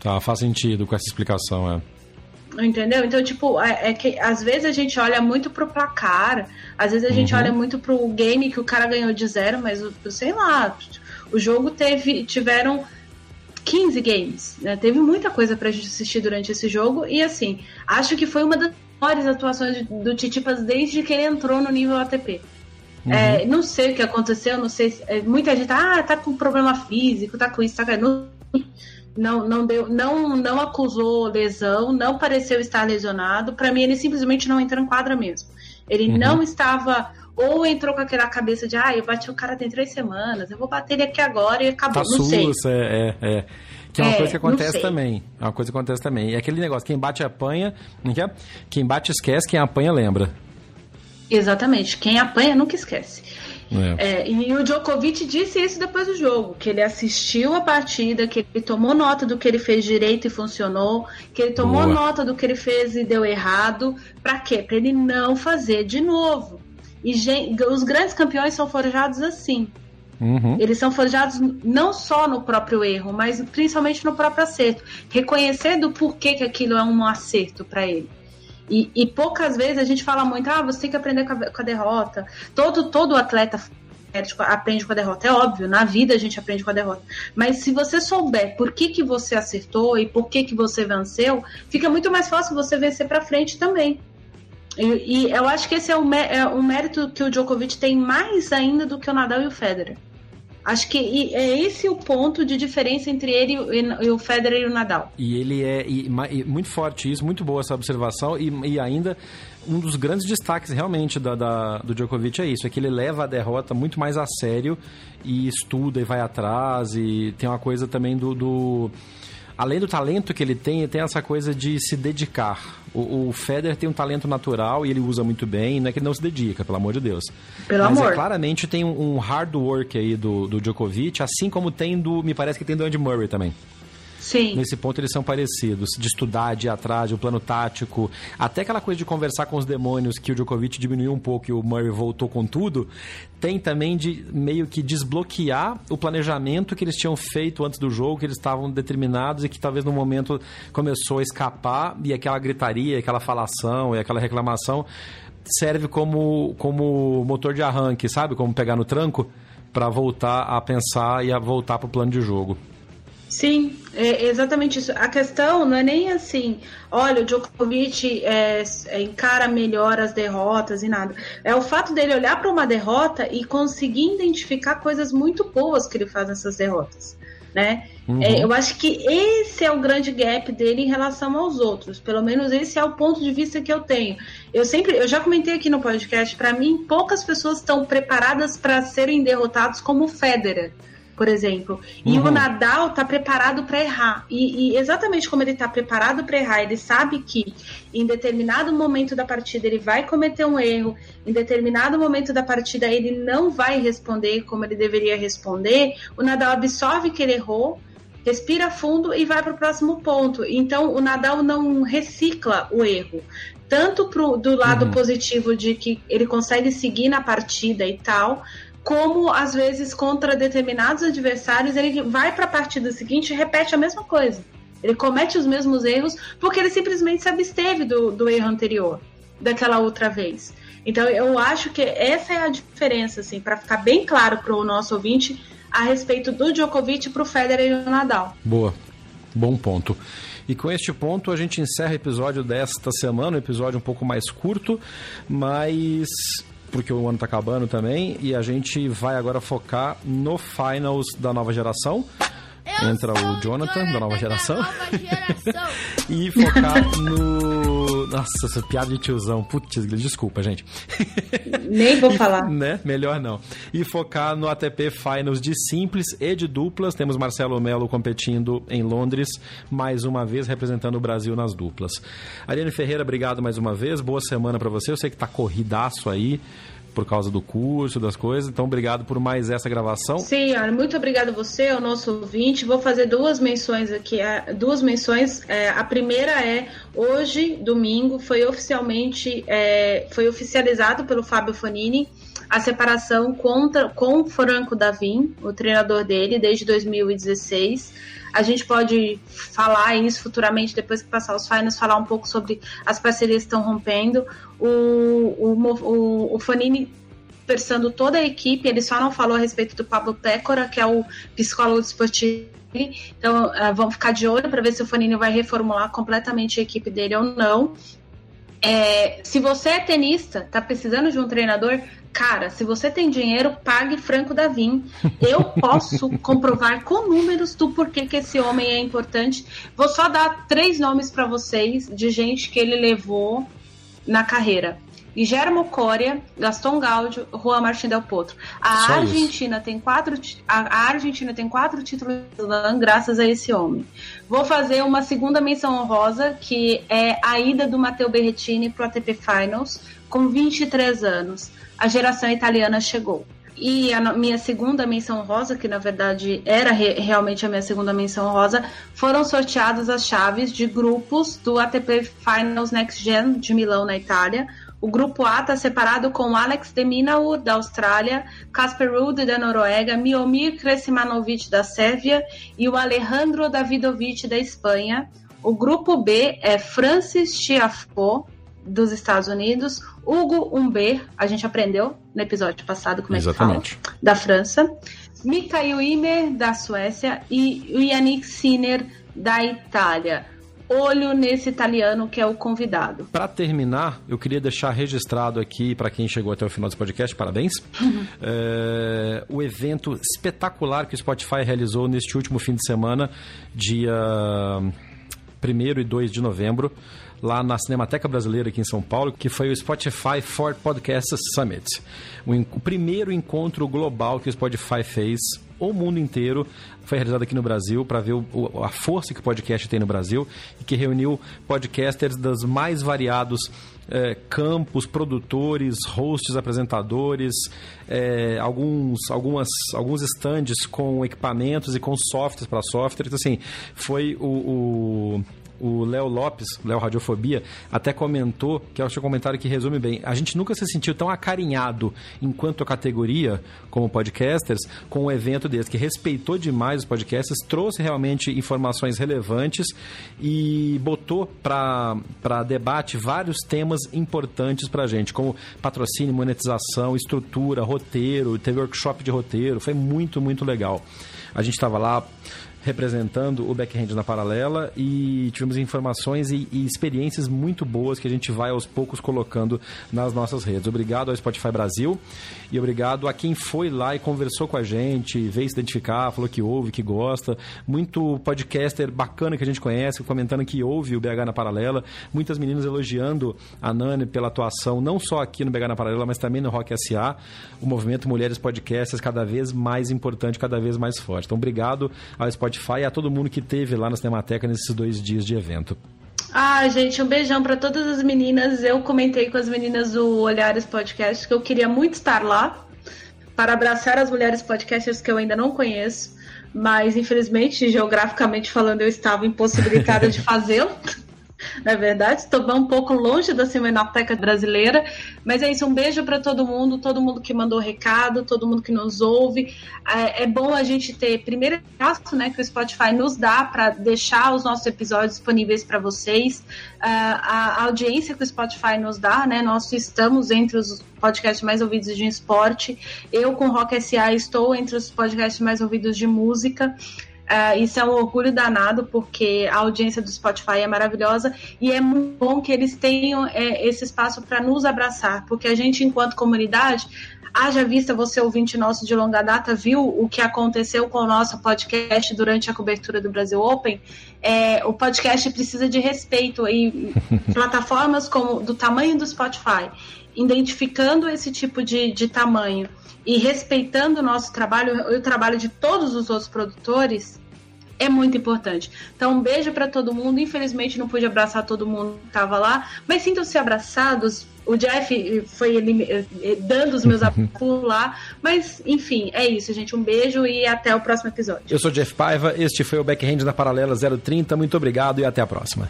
[SPEAKER 2] Tá, faz sentido com essa explicação, é.
[SPEAKER 3] Entendeu? Então, tipo, é, é, que às vezes a gente olha muito pro placar, às vezes a gente uhum. olha muito pro game que o cara ganhou de zero, mas, sei lá, o jogo teve, tiveram 15 games, né? Teve muita coisa pra gente assistir durante esse jogo e, assim, acho que foi uma das melhores atuações do Titipas desde que ele entrou no nível ATP. Uhum. É, não sei o que aconteceu, não sei. Se, é, muita gente ah, tá com problema físico, tá com isso, tá com não, não, não deu, não, não acusou lesão, não pareceu estar lesionado. Para mim, ele simplesmente não entrou em quadra mesmo. Ele uhum. não estava ou entrou com aquela cabeça de ah, eu bati o cara tem três semanas, eu vou bater ele aqui agora e acabou. Tá não
[SPEAKER 2] sussa, sei. É, é, é. Que é uma é, coisa que acontece também. É uma coisa que acontece também. E aquele negócio, quem bate apanha, não é? Quem bate esquece, quem apanha lembra.
[SPEAKER 3] Exatamente. Quem apanha nunca esquece. É. É, e o Djokovic disse isso depois do jogo, que ele assistiu a partida, que ele tomou nota do que ele fez direito e funcionou, que ele tomou Boa. nota do que ele fez e deu errado. Para quê? Para ele não fazer de novo. E gente, os grandes campeões são forjados assim. Uhum. Eles são forjados não só no próprio erro, mas principalmente no próprio acerto. Reconhecer do porquê que aquilo é um acerto para ele. E, e, poucas vezes a gente fala muito, ah, você tem que aprender com a, com a derrota. Todo, todo atleta aprende com a derrota. É óbvio, na vida a gente aprende com a derrota. Mas se você souber por que, que você acertou e por que, que você venceu, fica muito mais fácil você vencer para frente também. E, e, eu acho que esse é um, é um mérito que o Djokovic tem mais ainda do que o Nadal e o Federer. Acho que é esse o ponto de diferença entre ele e o Federer e o Nadal.
[SPEAKER 2] E ele é e, e, muito forte isso, muito boa essa observação e, e ainda um dos grandes destaques realmente da, da, do Djokovic é isso, é que ele leva a derrota muito mais a sério e estuda e vai atrás e tem uma coisa também do, do além do talento que ele tem, tem essa coisa de se dedicar. O, o Federer tem um talento natural e ele usa muito bem, não é que ele não se dedica, pelo amor de Deus.
[SPEAKER 3] Pelo
[SPEAKER 2] Mas
[SPEAKER 3] amor.
[SPEAKER 2] É, claramente tem um, um hard work aí do, do Djokovic, assim como tem do, me parece que tem do Andy Murray também.
[SPEAKER 3] Sim.
[SPEAKER 2] Nesse ponto eles são parecidos, de estudar, de ir atrás, de um plano tático, até aquela coisa de conversar com os demônios que o Djokovic diminuiu um pouco e o Murray voltou com tudo, tem também de meio que desbloquear o planejamento que eles tinham feito antes do jogo, que eles estavam determinados e que talvez no momento começou a escapar e aquela gritaria, aquela falação e aquela reclamação serve como, como motor de arranque, sabe? Como pegar no tranco para voltar a pensar e a voltar para o plano de jogo.
[SPEAKER 3] Sim, é exatamente isso. A questão não é nem assim, olha, o Djokovic é, é, encara melhor as derrotas e nada. É o fato dele olhar para uma derrota e conseguir identificar coisas muito boas que ele faz nessas derrotas. Né? Uhum. É, eu acho que esse é o grande gap dele em relação aos outros. Pelo menos esse é o ponto de vista que eu tenho. Eu sempre, eu já comentei aqui no podcast, para mim, poucas pessoas estão preparadas para serem derrotados como Federer por exemplo. E uhum. o Nadal tá preparado para errar. E, e, exatamente como ele tá preparado para errar, ele sabe que em determinado momento da partida ele vai cometer um erro, em determinado momento da partida ele não vai responder como ele deveria responder. O Nadal absorve que ele errou. Respira fundo e vai para o próximo ponto. Então, o Nadal não recicla o erro tanto pro, do lado uhum. positivo de que ele consegue seguir na partida e tal, como às vezes contra determinados adversários ele vai para a partida seguinte e repete a mesma coisa. Ele comete os mesmos erros porque ele simplesmente se absteve do, do erro anterior, daquela outra vez. Então eu acho que essa é a diferença, assim, para ficar bem claro para o nosso ouvinte a respeito do Djokovic para o Federer e o Nadal.
[SPEAKER 2] Boa, bom ponto. E com este ponto a gente encerra o episódio desta semana, um episódio um pouco mais curto, mas porque o ano tá acabando também, e a gente vai agora focar no finals da nova geração. Eu Entra o Jonathan, Jonathan, da nova geração. Da nova geração. e focar no. Nossa, essa piada de tiozão. Putz, desculpa, gente.
[SPEAKER 3] Nem vou
[SPEAKER 2] e,
[SPEAKER 3] falar.
[SPEAKER 2] Né? Melhor não. E focar no ATP Finals de simples e de duplas. Temos Marcelo Melo competindo em Londres, mais uma vez representando o Brasil nas duplas. Ariane Ferreira, obrigado mais uma vez. Boa semana para você. Eu sei que tá corridaço aí por causa do curso, das coisas. Então, obrigado por mais essa gravação.
[SPEAKER 3] Sim, muito obrigado a você, ao nosso ouvinte. Vou fazer duas menções aqui. Duas menções. É, a primeira é hoje, domingo, foi oficialmente é, foi oficializado pelo Fábio Fonini a separação contra, com Franco Davim, o treinador dele, desde 2016. A gente pode falar isso futuramente, depois que passar os finals, falar um pouco sobre as parcerias que estão rompendo. O, o, o, o Fanini toda a equipe, ele só não falou a respeito do Pablo Pécora, que é o psicólogo esportivo. Então, uh, vamos ficar de olho para ver se o Fanini vai reformular completamente a equipe dele ou não. É, se você é tenista, tá precisando de um treinador, cara, se você tem dinheiro, pague Franco Davim. Eu posso comprovar com números do porquê que esse homem é importante. Vou só dar três nomes para vocês de gente que ele levou na carreira. Guilherme Coria, Gaston Gaudio, Juan Martín Del Potro. A Só Argentina isso. tem quatro a, Argentina tem quatro títulos graças a esse homem. Vou fazer uma segunda menção honrosa que é a ida do Matteo Berrettini para o ATP Finals com 23 anos. A geração italiana chegou. E a minha segunda menção rosa, que na verdade era re realmente a minha segunda menção rosa, foram sorteadas as chaves de grupos do ATP Finals Next Gen de Milão, na Itália. O grupo A está separado com Alex de Minaur, da Austrália, Casper Ruud, da Noruega, Miomir Kresimanovic, da Sérvia e o Alejandro Davidovic, da Espanha. O grupo B é Francis Tiafoe, dos Estados Unidos, Hugo Umber, a gente aprendeu no episódio passado como Exatamente. é que fala, da França, Mikael Imer, da Suécia e o Yannick Sinner, da Itália olho nesse italiano que é o convidado.
[SPEAKER 2] Para terminar, eu queria deixar registrado aqui para quem chegou até o final desse podcast, parabéns, uhum. é, o evento espetacular que o Spotify realizou neste último fim de semana, dia 1 e 2 de novembro, lá na Cinemateca Brasileira aqui em São Paulo, que foi o Spotify for Podcast Summit. O, o primeiro encontro global que o Spotify fez o mundo inteiro. Foi realizado aqui no Brasil para ver o, a força que o podcast tem no Brasil e que reuniu podcasters dos mais variados é, campos, produtores, hosts, apresentadores, é, alguns, algumas, alguns stands com equipamentos e com softwares para software. Então, assim, foi o, o o Léo Lopes, Léo Radiofobia, até comentou, que é o seu comentário que resume bem, a gente nunca se sentiu tão acarinhado enquanto categoria, como podcasters, com um evento desse, que respeitou demais os podcasters, trouxe realmente informações relevantes e botou para debate vários temas importantes para a gente, como patrocínio, monetização, estrutura, roteiro, teve workshop de roteiro, foi muito, muito legal. A gente estava lá representando o backhand na paralela e tivemos informações e, e, experiências muito boas que a gente vai aos poucos colocando nas nossas redes. Obrigado ao Spotify Brasil e obrigado a quem foi lá e conversou com a gente, veio se identificar, falou que ouve, que gosta. Muito podcaster bacana que a gente conhece, comentando que ouve o BH na paralela. Muitas meninas elogiando a Nani pela atuação, não só aqui no BH na paralela, mas também no Rock SA. O movimento Mulheres Podcasters cada vez mais importante, cada vez mais forte. Então, obrigado ao Spotify Spotify e a todo mundo que teve lá na Cinemateca nesses dois dias de evento.
[SPEAKER 3] Ah, gente, um beijão para todas as meninas. Eu comentei com as meninas do Olhares Podcast que eu queria muito estar lá para abraçar as mulheres podcasters que eu ainda não conheço, mas infelizmente, geograficamente falando, eu estava impossibilitada de fazê-lo. na é verdade. Estou um pouco longe da Cinemateca Brasileira, mas é isso. Um beijo para todo mundo, todo mundo que mandou recado, todo mundo que nos ouve. É, é bom a gente ter primeiro passo, né, que o Spotify nos dá para deixar os nossos episódios disponíveis para vocês. A, a audiência que o Spotify nos dá, né, nós estamos entre os podcasts mais ouvidos de esporte. Eu com Rock SA estou entre os podcasts mais ouvidos de música. Uh, isso é um orgulho danado, porque a audiência do Spotify é maravilhosa e é muito bom que eles tenham é, esse espaço para nos abraçar, porque a gente, enquanto comunidade, haja vista você, ouvinte nosso de longa data, viu o que aconteceu com o nosso podcast durante a cobertura do Brasil Open. É, o podcast precisa de respeito e plataformas como do tamanho do Spotify, identificando esse tipo de, de tamanho e respeitando o nosso trabalho e o trabalho de todos os outros produtores é muito importante. Então, um beijo para todo mundo. Infelizmente, não pude abraçar todo mundo que estava lá, mas sintam-se abraçados. O Jeff foi eh, eh, dando os meus apulos lá, mas enfim, é isso, gente. Um beijo e até o próximo episódio.
[SPEAKER 2] Eu sou Jeff Paiva, este foi o Backhand na Paralela 030. Muito obrigado e até a próxima.